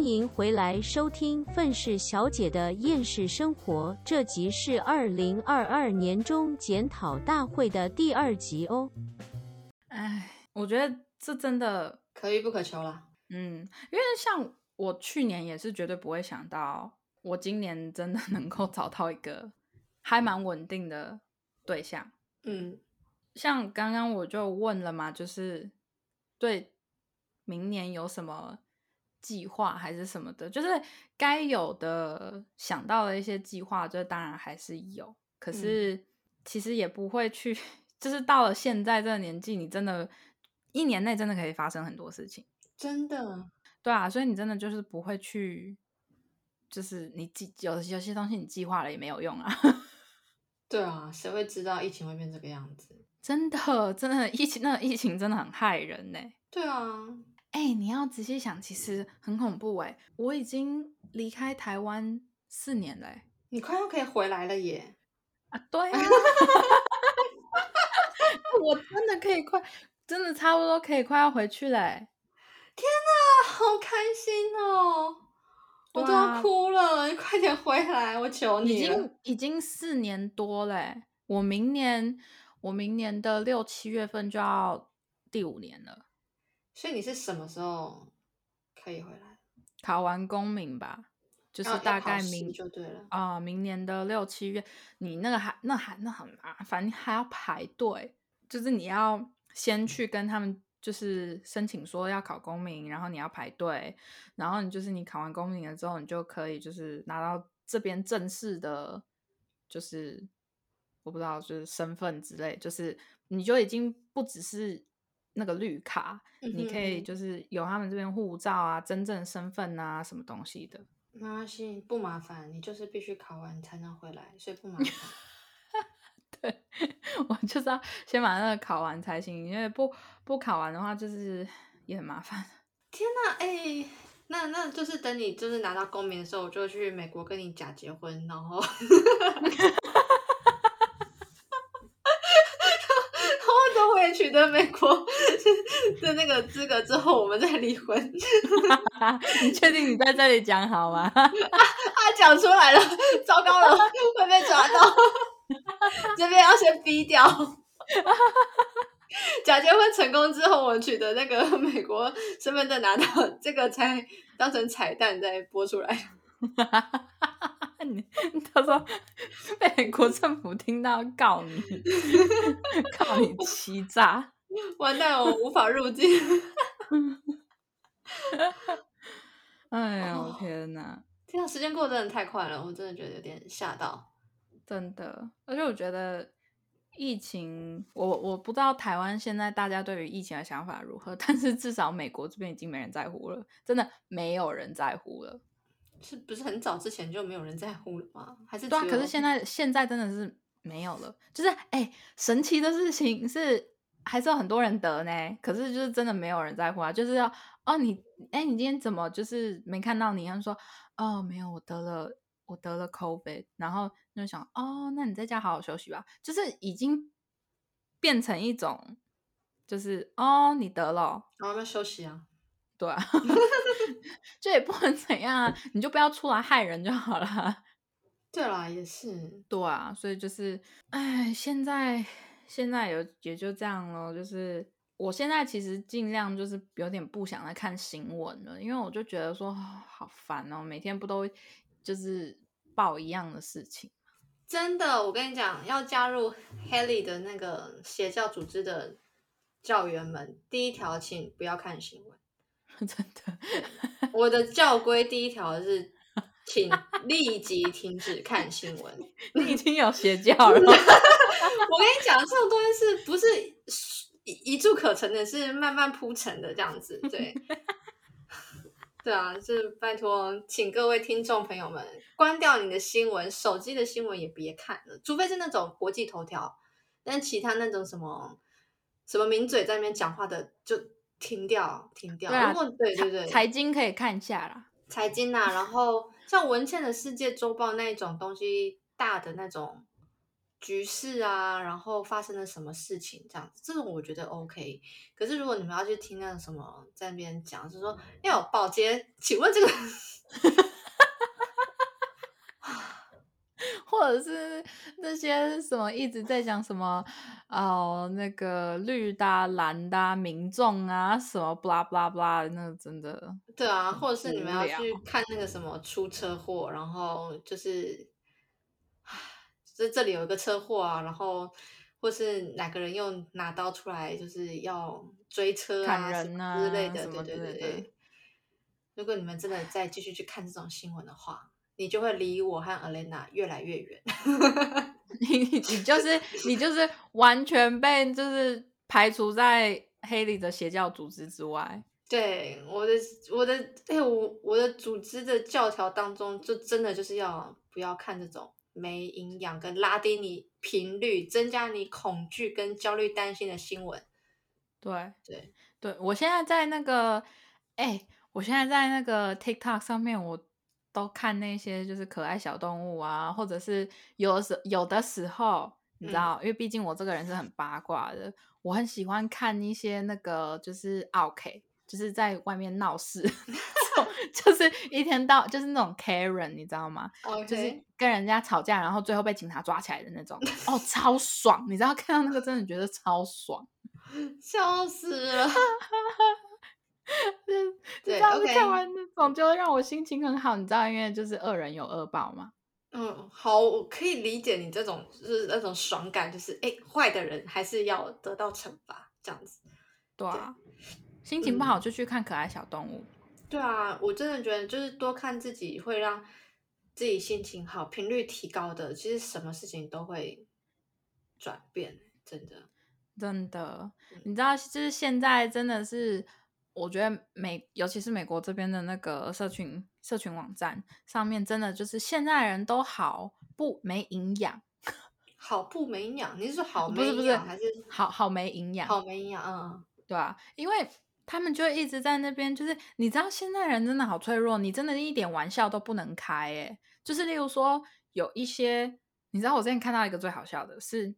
欢迎回来收听《愤世小姐的厌世生活》，这集是二零二二年中检讨大会的第二集哦。哎，我觉得这真的可遇不可求了。嗯，因为像我去年也是绝对不会想到，我今年真的能够找到一个还蛮稳定的对象。嗯，像刚刚我就问了嘛，就是对明年有什么计划还是什么的，就是该有的想到的一些计划，这当然还是有，可是其实也不会去，就是到了现在这个年纪，你真的，一年内真的可以发生很多事情。真的，对啊，所以你真的就是不会去，就是你计有有些东西你计划了也没有用啊。对啊，谁会知道疫情会变这个样子？真的，真的疫情，那个疫情真的很害人呢。对啊，哎，你要仔细想，其实很恐怖哎。我已经离开台湾四年了，你快要可以回来了耶！啊，对啊，我真的可以快，真的差不多可以快要回去嘞。天哪，好开心哦！我都要哭了，你快点回来，我求你已经已经四年多嘞，我明年我明年的六七月份就要第五年了。所以你是什么时候可以回来？考完公民吧，就是大概明就对了啊，明年的六七月，你那个还那还那很麻烦，你还要排队，就是你要先去跟他们。就是申请说要考公民，然后你要排队，然后你就是你考完公民了之后，你就可以就是拿到这边正式的，就是我不知道就是身份之类，就是你就已经不只是那个绿卡，你可以就是有他们这边护照啊，真正身份啊，什么东西的。没关系，不麻烦，你就是必须考完才能回来，所以不麻烦。对，我就是要先把那个考完才行，因为不不考完的话，就是也很麻烦。天哪，哎，那那就是等你就是拿到公民的时候，我就去美国跟你假结婚，然后，然后等我也取得美国 的那个资格之后，我们再离婚。你确定你在这里讲好吗？他讲出来了，糟糕了，会被抓到。这边要先逼掉，假结婚成功之后，我取得那个美国身份证拿到，这个才当成彩蛋再播出来。你他说美国政府听到告你，告你欺诈，完蛋，我无法入境。哎呀，我天哪！天啊，时间过得真的太快了，我真的觉得有点吓到。真的，而且我觉得疫情，我我不知道台湾现在大家对于疫情的想法如何，但是至少美国这边已经没人在乎了，真的没有人在乎了。是不是很早之前就没有人在乎了吗？还是对啊？可是现在现在真的是没有了，就是哎，神奇的事情是还是有很多人得呢，可是就是真的没有人在乎啊，就是要哦你哎你今天怎么就是没看到你？他说哦没有，我得了。我得了 COVID，然后就想哦，那你在家好好休息吧。就是已经变成一种，就是哦，你得了，然后要休息啊。对啊，这也不能怎样啊，你就不要出来害人就好了。对啦，也是。对啊，所以就是，哎，现在现在也也就这样咯。就是我现在其实尽量就是有点不想再看新闻了，因为我就觉得说好烦哦，每天不都。就是报一样的事情，真的，我跟你讲，要加入 Haley 的那个邪教组织的教员们，第一条，请不要看新闻。真的，我的教规第一条是，请立即停止看新闻。你已经有邪教了。我跟你讲，这种东西是不是一一触可成的？是慢慢铺成的，这样子，对。对啊，就是拜托，请各位听众朋友们关掉你的新闻，手机的新闻也别看了，除非是那种国际头条，但其他那种什么什么名嘴在那边讲话的就停掉，停掉。如果对对对，财经可以看一下啦，财经啊，然后像文茜的世界周报那一种东西，大的那种局势啊，然后发生了什么事情这样子，这种我觉得 OK。可是如果你们要去听那种什么在那边讲，就是说，哎呦，保洁，请问这个，或者是那些什么一直在讲什么哦，那个绿的、蓝的民众啊，什么 blah blah blah，那真的对啊，或者是你们要去看那个什么出车祸，然后就是，这这里有一个车祸啊，然后或是哪个人又拿刀出来，就是要追车砍啊什人么之类的，对对对对。如果你们真的再继续去看这种新闻的话，你就会离我和 Elena 越来越远。你你就是你就是完全被就是排除在黑里的邪教组织之外。对我的我的哎、我我的组织的教条当中，就真的就是要不要看这种没营养跟拉低你频率、增加你恐惧跟焦虑、担心的新闻。对。对，对，我现在在那个，哎、我现在在那个 TikTok 上面，我都看那些就是可爱小动物啊，或者是有的时有的时候，你知嗯。道，因为毕竟我这个人是很八卦的，我很喜欢看一些那个就是 OK，就是在外面闹事，这种 就是一天到就是那种 Karen，你知道吗？就是跟人家吵架，然后最后被警察抓起来的那种，哦，超爽！你知道看到那个真的觉得超爽。笑死了。你对知道是 OK 看完那种就会让我心情很好，你知道，因为就是恶人有恶报嘛。嗯，好，我可以理解你这种就是那种爽感，就是哎，坏的人还是要得到惩罚这样子。对啊，心情不嗯好就去看可爱小动物。对啊，我真的觉得就是多看自己会让自己心情好、频率提高的，其实什么事情都会转变，真的。真的，嗯你知道，就是现在真的是，我觉得美，尤其是美国这边的那个社群社群网站上面，真的就是现在人都好不没营养，好不没营养，你是说好没不是不是营养还是好好没营养，好没营养？嗯，对啊，因为他们就一直在那边，就是你知道现在人真的好脆弱，你真的一点玩笑都不能开诶。就是例如说有一些，你知道我之前看到一个最好笑的是，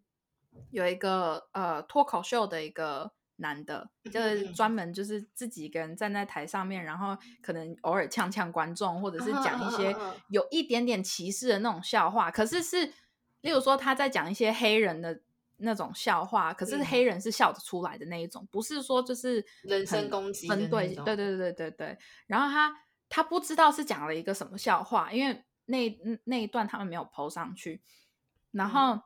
有一个呃脱口秀的一个男的，就是专门就是自己一个人站在台上面，然后可能偶尔呛呛观众，或者是讲一些有一点点歧视的那种笑话，可是是例如说他在讲一些黑人的。那种笑话，可是嗯。黑人是笑得出来的那一种，不是说就是人身攻击分对，种。对对对对。对。然后他他不知道是讲了一个什么笑话，因为那那一段他们没有 PO 上去，然嗯。后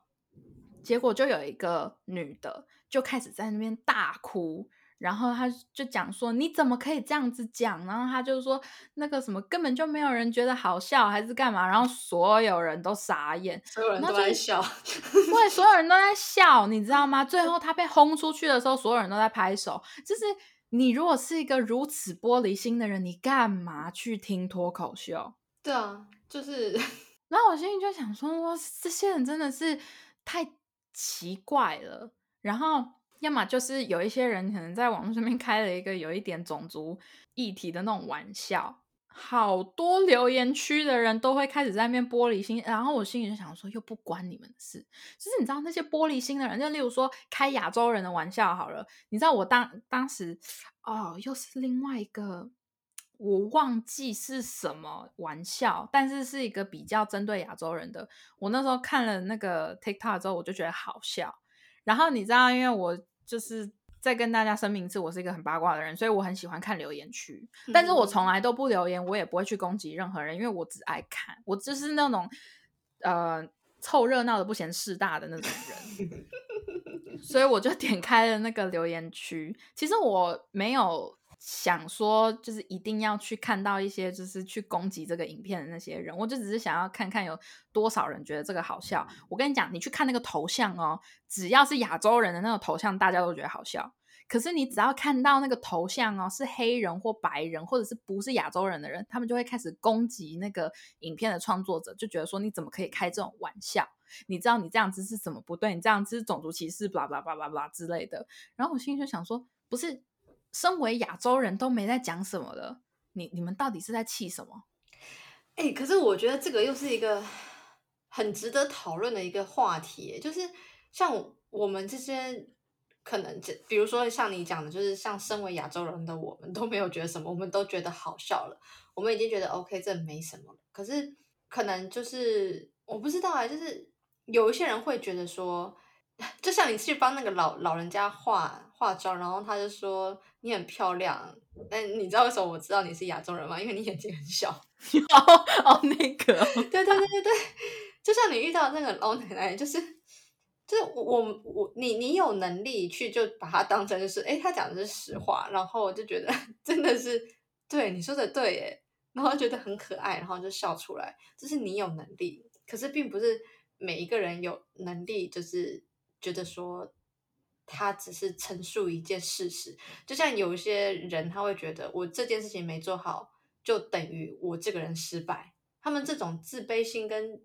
结果就有一个女的就开始在那边大哭，然后他就讲说你怎么可以这样子讲？然后他就说那个什么根本就没有人觉得好笑还是干嘛？然后所有人都傻眼，所有人都在笑。对，所有人都在笑，你知道吗？最后他被 轰出去的时候，所有人都在拍手。就是你如果是一个如此玻璃心的人，你干嘛去听脱口秀？对啊，就是 然后我心里就想说，哇，这些人真的是太奇怪了。然后，要么就是有一些人可能在网络上面开了一个有一点种族议题的那种玩笑，好多留言区的人都会开始在那边玻璃心。然后我心里就想说，又不关你们的事。就是你知道那些玻璃心的人，就例如说开亚洲人的玩笑好了，你知道我当当时哦，又是另外一个。我忘记是什么玩笑，但是是一个比较针对亚洲人的。我那时候看了那个 TikTok 之后，我就觉得好笑。然后你知道，因为我就是再跟大家声明一次，我是一个很八卦的人，所以我很喜欢看留言区。但是我嗯从来都不留言，我也不会去攻击任何人，因为我只爱看，我就是那种呃凑热闹的不嫌事大的那种人。所以我就点开了那个留言区。其实我没有想说，就是一定要去看到一些就是去攻击这个影片的那些人，我就只是想要看看有多少人觉得这个好笑。我跟你讲，你去看那个头像哦，只要是亚洲人的那个头像，大家都觉得好笑。可是你只要看到那个头像哦，是黑人或白人，或者是不是亚洲人的人，他们就会开始攻击那个影片的创作者，就觉得说你怎么可以开这种玩笑？你知道你这样子是怎么不对？你这样子种族歧视，blah blah blah blah blah 之类的。然后我心里就想说，不是，身为亚洲人都没在讲什么了，你你们到底是在气什么？哎、可是我觉得这个又是一个很值得讨论的一个话题，就是像我们这些可能，这比如说像你讲的，就是像身为亚洲人的我们都没有觉得什么，我们都觉得好笑了，我们已经觉得 OK，这没什么。可是可能就是我不知道啊，就是有一些人会觉得说，就像你去帮那个老老人家化化妆，然后他就说你很漂亮，但你知道为什么我知道你是亚洲人吗？因为你眼睛很小。哦哦，那个，对对对对对，就像你遇到那个老奶奶，就是就是我我你你有能力去就把它当成就是，哎，他讲的是实话，然后我就觉得真的是对你说的对耶，然后觉得很可爱，然后就笑出来，就是你有能力，可是并不是每一个人有能力，就是觉得说他只是陈述一件事实，就像有一些人他会觉得我这件事情没做好。就等于我这个人失败，他们这种自卑心跟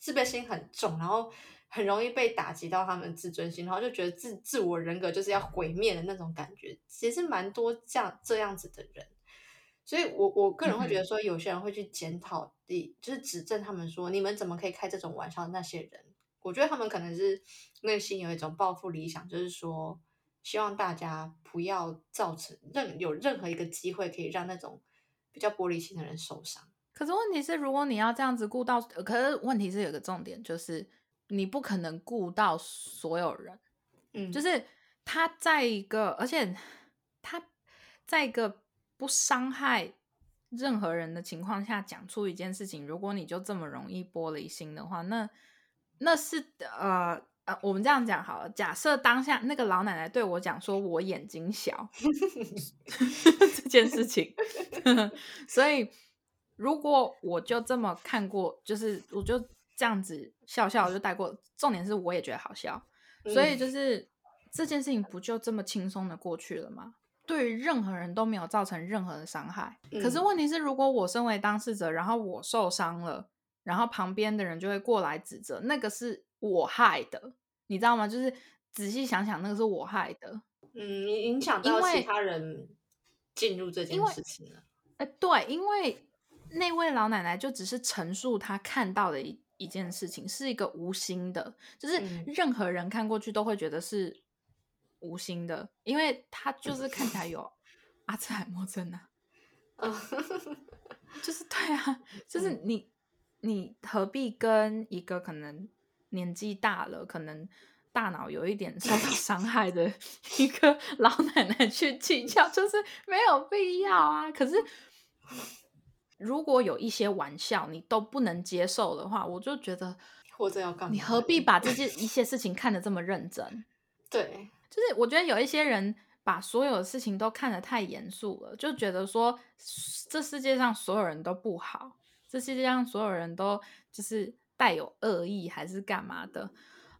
自卑心很重，然后很容易被打击到他们自尊心，然后就觉得自自我人格就是要毁灭的那种感觉，其实蛮多这样这样子的人，所以我我个人会觉得说，有些人会去检讨的，就是指正他们说，你们怎么可以开这种玩笑？那些人，我觉得他们可能是内心有一种抱负理想，就是说希望大家不要造成任有任何一个机会可以让那种。比较玻璃心的人受伤，可是问题是，如果你要这样子顾到，可是问题是有个重点，就是你不可能顾到所有人，嗯，就是他在一个，而且他在一个不伤害任何人的情况下讲出一件事情，如果你就这么容易玻璃心的话，那那是呃。呃，我们这样讲好了。假设当下那个老奶奶对我讲说我眼睛小 这件事情，所以如果我就这么看过，就是我就这样子笑笑就带过。重点是我也觉得好笑，所以就是这件事情不就这么轻松的过去了吗？对于任何人都没有造成任何的伤害。可是问题是，如果我身为当事者，然后我受伤了，然后旁边的人就会过来指责，那个是。我害的，你知道吗？就是仔细想想，那个是我害的。嗯，影响到其他人进入这件事情了。哎，对，因为那位老奶奶就只是陈述她看到的一一件事情，是一个无心的，就是任何人看过去都会觉得是无心的，因为她就是看起来有阿兹海默症啊。就是对啊，就是你你何必跟一个可能。年纪大了，可能大脑有一点受到 伤害的一个 老奶奶去计较，就是没有必要啊。可是，如果有一些玩笑你都不能接受的话，我就觉得或者要干，你何必把这 些一些事情看得这么认真？对，就是我觉得有一些人把所有的事情都看得太严肃了，就觉得说这世界上所有人都不好，这世界上所有人都就是。带有恶意还是干嘛的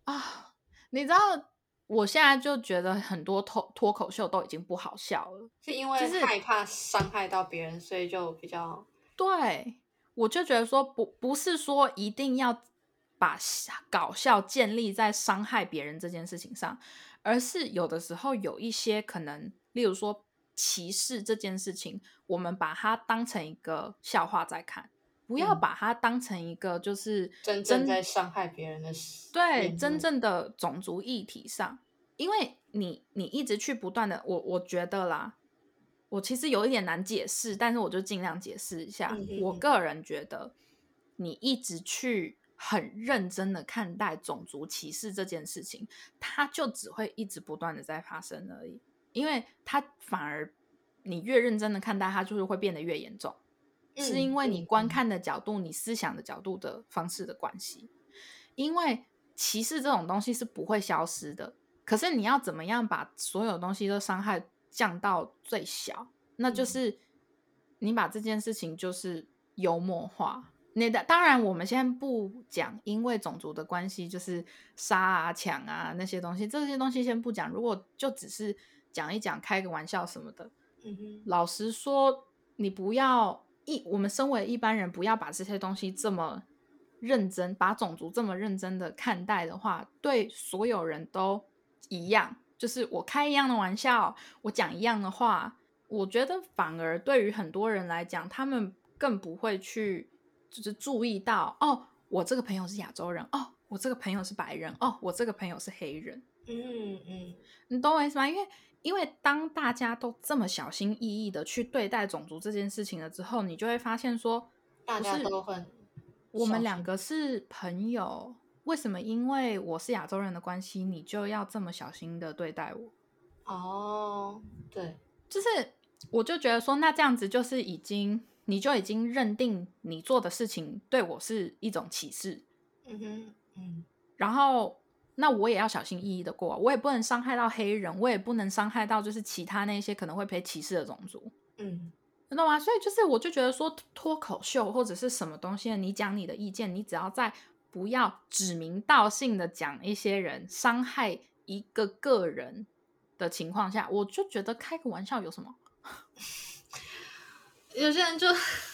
啊？你知道，我现在就觉得很多脱脱口秀都已经不好笑了，是因为害怕伤害到别人，所以就比较对。我就觉得说，不不是说一定要把搞笑建立在伤害别人这件事情上，而是有的时候有一些可能，例如说歧视这件事情，我们把它当成一个笑话在看。不要把它当成一个就是真正在伤害别人的事，对真正的种族议题上，因为你你一直去不断的，我我觉得啦，我其实有一点难解释，但是我就尽量解释一下。我个人觉得，你一直去很认真的看待种族歧视这件事情，它就只会一直不断的在发生而已，因为它反而你越认真的看待它，就是会变得越严重。是因为你观看的角度、你思想的角度的方式的关系，因为歧视这种东西是不会消失的。可是你要怎么样把所有东西都伤害降到最小？那就是你把这件事情就是幽默化。那的当然，我们现在不讲，因为种族的关系就是杀啊、抢啊那些东西，这些东西先不讲。如果就只是讲一讲、开个玩笑什么的，老实说，你不要。一，我们身为一般人，不要把这些东西这么认真，把种族这么认真的看待的话，对所有人都一样。就是我开一样的玩笑，我讲一样的话，我觉得反而对于很多人来讲，他们更不会去就是注意到哦，我这个朋友是亚洲人，哦，我这个朋友是白人，哦，我这个朋友是黑人。嗯嗯，你懂我意思吗？因为因为当大家都这么小心翼翼的去对待种族这件事情了之后，你就会发现说，大家都很，我们两个是朋友，为什么？因为我是亚洲人的关系，你就要这么小心的对待我？哦，对，就是我就觉得说，那这样子就是已经，你就已经认定你做的事情对我是一种歧视。嗯哼，嗯，然后那我也要小心翼翼的过，我也不能伤害到黑人，我也不能伤害到就是其他那些可能会被歧视的种族。嗯，你懂吗？所以就是我就觉得说，脱口秀或者是什么东西，你讲你的意见，你只要在不要指名道姓的讲一些人伤害一个个人。的情况下，我就觉得开个玩笑有什么？有些人就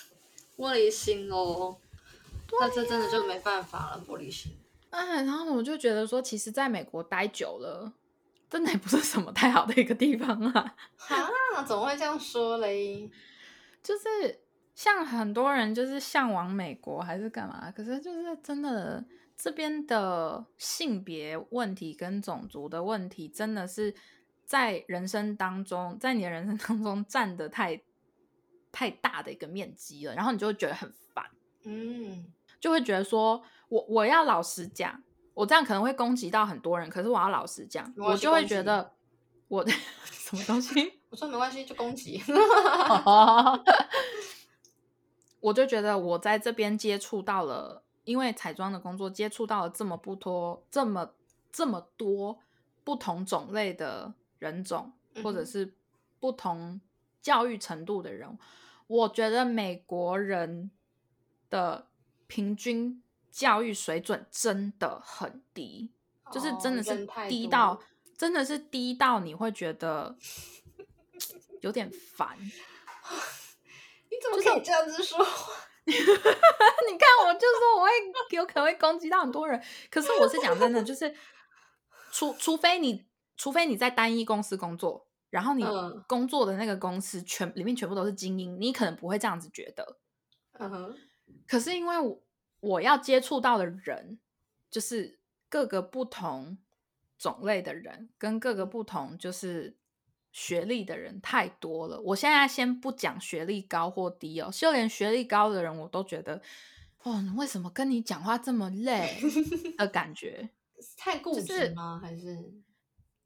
玻璃心哦，那这真的就没办法了，玻璃心。哎，然后我就觉得说，其实在美国待久了，真的也不是什么太好的一个地方啊。啊？怎么会这样说嘞？就是像很多人就是向往美国还是干嘛？可是就是真的这边的性别问题跟种族的问题，真的是。在人生当中，在你的人生当中占的太太大的一个面积了，然后你就会觉得很烦，嗯，就会觉得说我我要老实讲，我这样可能会攻击到很多人，可是我要老实讲，我就会觉得我的 什么东西，我说没关系，就攻击，我就觉得我在这边接触到了，因为彩妆的工作接触到了这么不多，这么这么多不同种类的。人种或者是不同教育程度的人，我觉得美国人的平均教育水准真的很低，就是真的是低到真的是低到你会觉得有点烦。你怎么可以这样子说？你看，我就说我会有可能会攻击到很多人，可是我是讲真的，就是除除非你。除非你在单一公司工作，然后你工作的那个公司全里面全部都是精英，你可能不会这样子觉得。嗯哼。可是因为我我要接触到的人，就是各个不同种类的人，跟各个不同就是学历的人太多了。我现在先不讲学历高或低哦，就连学历高的人我都觉得，哦，为什么跟你讲话这么累 的感觉？太固执吗？还是？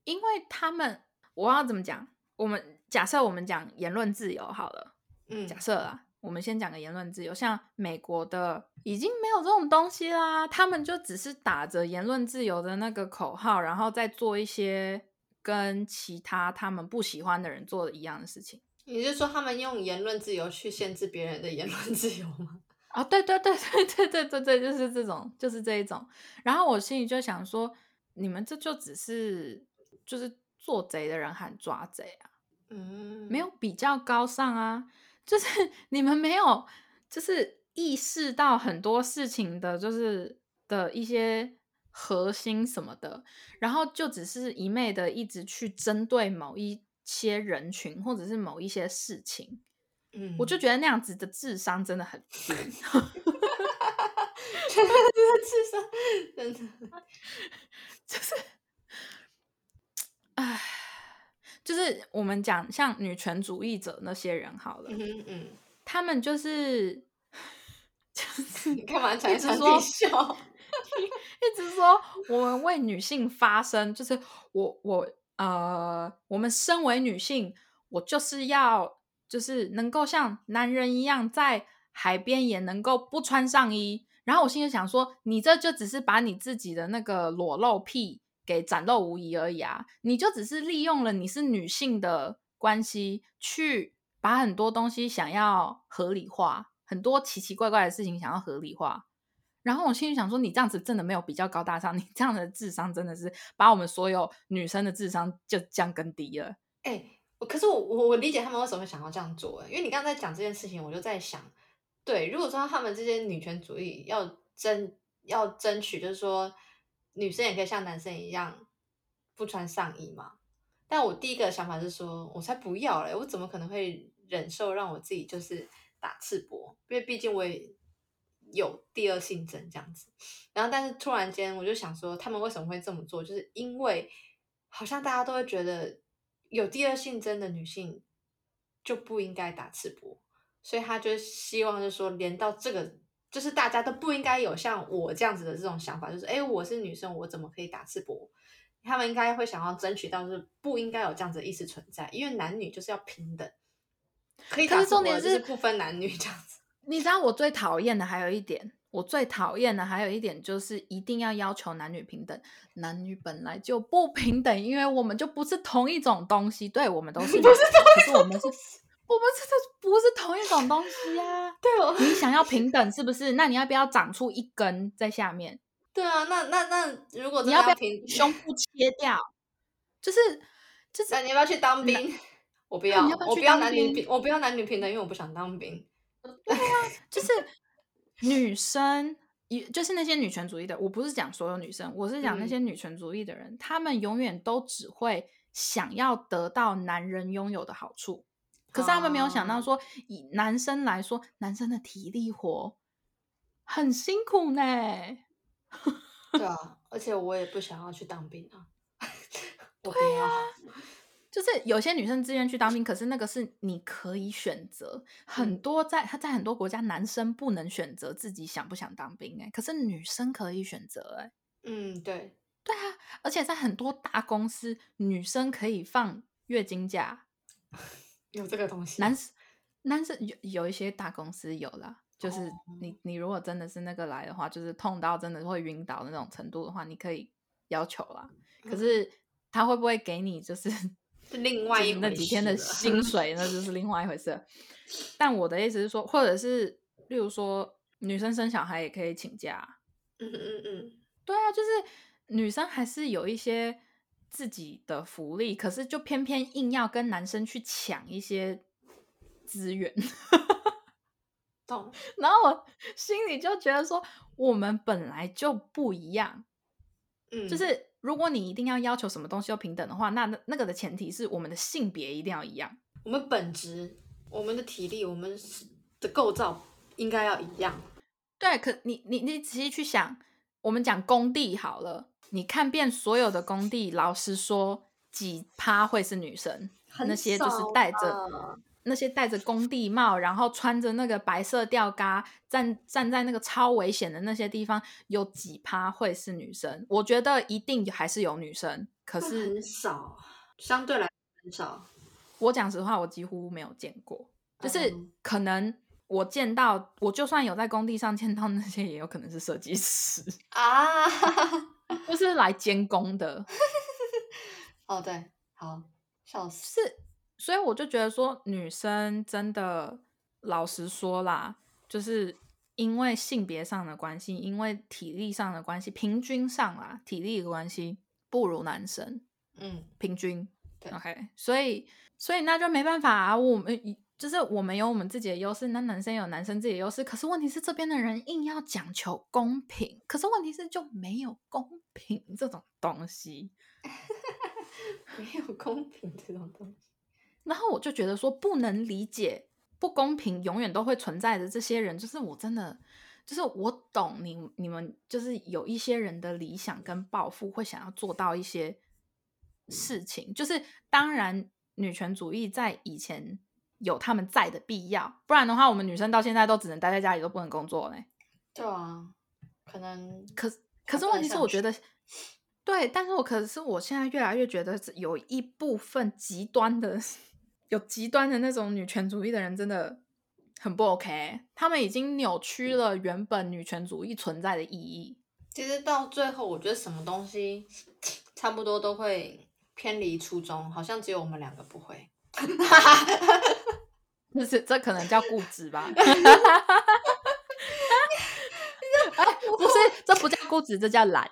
因为他们，我要怎么讲？我们假设我们讲言论自由好了，嗯，假设啦，我们先讲个言论自由。像美国的已经没有这种东西啦，他们就只是打着言论自由的那个口号，然后再做一些跟其他他们不喜欢的人做的一样的事情。你是说他们用言论自由去限制别人的言论自由吗？啊，对对对对对对对对，就是这种，就是这一种。然后我心里就想说，你们这就只是。就是做贼的人喊抓贼啊，嗯，没有比较高尚啊，就是你们没有，就是意识到很多事情的，就是的一些核心什么的，然后就只是一昧的一直去针对某一些人群或者是某一些事情，嗯，我就觉得那样子的智商真的很 低，真的智商真的。就是。唉，就是我们讲像女权主义者那些人好了，嗯嗯，他们就是 就是你干嘛一直说笑，一直说我们为女性发声，就是我我呃，我们身为女性，我就是要就是能够像男人一样在海边也能够不穿上衣，然后我心里想说，你这就只是把你自己的那个裸露癖。给展露无遗而已啊！你就只是利用了你是女性的关系，去把很多东西想要合理化，很多奇奇怪怪的事情想要合理化。然后我心里想说，你这样子真的没有比较高大上，你这样的智商真的是把我们所有女生的智商就降更低了。哎，可是我我理解他们为什么会想要这样做，因为你刚刚在讲这件事情，我就在想，对，如果说他们这些女权主义要争要争取，就是说。女生也可以像男生一样不穿上衣嘛？但我第一个想法是说，我才不要嘞！我怎么可能会忍受让我自己就是打赤膊？因为毕竟我也有第二性征这样子。然后，但是突然间我就想说，他们为什么会这么做？就是因为好像大家都会觉得有第二性征的女性就不应该打赤膊，所以他就希望就是说，连到这个。就是大家都不应该有像我这样子的这种想法，就是哎，我是女生，我怎么可以打赤膊？他们应该会想要争取到，是不应该有这样子的意识存在，因为男女就是要平等，可是重点是不分男女这样子。你知道我最讨厌的还有一点，我最讨厌的还有一点就是一定要要求男女平等，男女本来就不平等，因为我们就不是同一种东西，对我们都是，不是可是我们是。我们这这不是同一种东西呀！对哦，你想要平等是不是？那你要不要长出一根在下面？对啊，那那那如果你要不要胸部切掉？就是 就是，那你要不要去当兵？我不 要，我不要男女平，我不要男女平等，因为我不想当兵。对啊，就是女生，也就是那些女权主义的，我不是讲所有女生，我是讲那些女权主义的人，他们永远都只会想要得到男人拥有的好处。可是他们没有想到说，以男生来说，男生的体力活很辛苦呢。对啊，而且我也不想要去当兵啊。对啊，就是有些女生自愿去当兵，可是那个是你可以选择。很多在他在很多国家，男生不能选择自己想不想当兵哎，可是女生可以选择哎。嗯，对，对啊，而且在很多大公司，女生可以放月经假。有这个东西，男男生有有一些大公司有啦，就是你你如果真的是那个来的话，就是痛到真的会晕倒的那种程度的话，你可以要求啦。可是他会不会给你就是 另外一那几天的薪水，那就是另外一回事。但我的意思是说，或者是例如说女生生小孩也可以请假。嗯嗯嗯，对啊，就是女生还是有一些。自己的福利，可是就偏偏硬要跟男生去抢一些资源，懂？然后我心里就觉得说，我们本来就不一样，嗯，就是如果你一定要要求什么东西要平等的话，那那那个的前提是我们的性别一定要一样，我们本质、我们的体力、我们的构造应该要一样。对，可你你你仔细去想，我们讲工地好了。你看遍所有的工地，老实说，几趴会是女生？那些就是戴着那些戴着工地帽，然后穿着那个白色吊嘎，站站在那个超危险的那些地方，有几趴会是女生？我觉得一定还是有女生，可是很少，相对来很少。我讲实话，我几乎没有见过，就是可能我见到，我就算有在工地上见到那些，也有可能是设计师啊。就是来监工的，哦，对，好，笑死。是，所以我就觉得说，女生真的，老实说啦，就是因为性别上的关系，因为体力上的关系，平均上啦，体力的关系不如男生，嗯，平均，OK，所以，所以那就没办法啊，我们就是我们有我们自己的优势，那男生有男生自己的优势。可是问题是这边的人硬要讲求公平，可是问题是就没有公平这种东西，没有公平这种东西。然后我就觉得说不能理解不公平永远都会存在的这些人，就是我真的就是我懂你你们就是有一些人的理想跟抱负会想要做到一些事情，就是当然女权主义在以前。有他们在的必要，不然的话，我们女生到现在都只能待在家里，都不能工作嘞。对啊，可能可可是问题是，我觉得对，但是我可是我现在越来越觉得，有一部分极端的，有极端的那种女权主义的人，真的很不 OK。他们已经扭曲了原本女权主义存在的意义。其实到最后，我觉得什么东西 差不多都会偏离初衷，好像只有我们两个不会。这是这可能叫固执吧？不是，这不叫固执，这叫懒。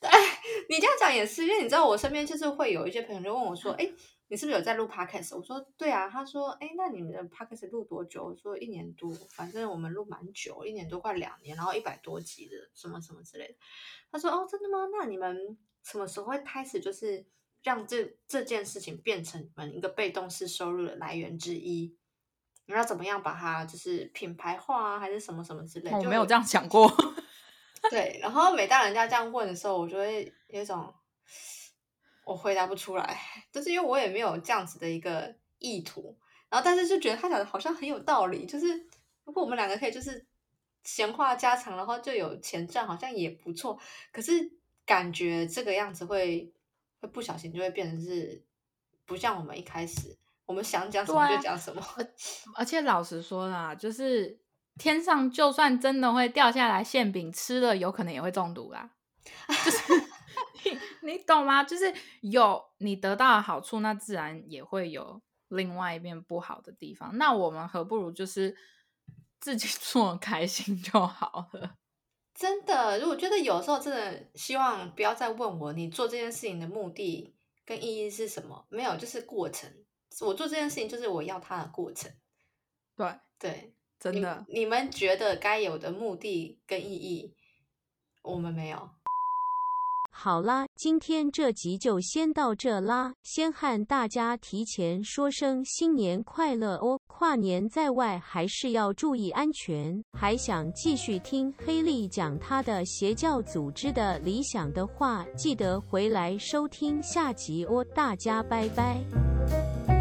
哎，你这样讲也是，因为你知道，我身边就是会有一些朋友就问我说：“哎，你是不是有在录 podcast？” 我说：“对啊。”他说：“哎，那你们的 podcast 录多久？”我说：“一年多，反正我们录蛮久，一年多快两年，然后一百多集的，什么什么之类的。”他说：“哦，真的吗？那你们什么时候会开始就是让这这件事情变成你们一个被动式收入的来源之一？”你要怎么样把它就是品牌化啊，还是什么什么之类？我没有这样想过。对，然后每当人家这样问的时候，我就会有一种我回答不出来，就是因为我也没有这样子的一个意图。然后，但是就觉得他讲的好像很有道理，就是如果我们两个可以就是闲话家常，然后就有钱赚，好像也不错。可是感觉这个样子会会不小心就会变成是不像我们一开始我们想讲什么就讲什么。而且老实说啦，就是天上就算真的会掉下来馅饼，吃了有可能也会中毒啦。就是 你你懂吗？就是有你得到的好处，那自然也会有另外一面不好的地方。那我们何不如就是自己做开心就好了。真的，如果觉得有时候真的希望不要再问我，你做这件事情的目的跟意义是什么？没有，就是过程。我做这件事情就是我要它的过程。对对，真的。你们觉得该有的目的跟意义，我们没有。好啦，今天这集就先到这啦。先和大家提前说声新年快乐哦！跨年在外还是要注意安全。还想继续听黑利讲他的邪教组织的理想的话，记得回来收听下集哦！大家拜拜。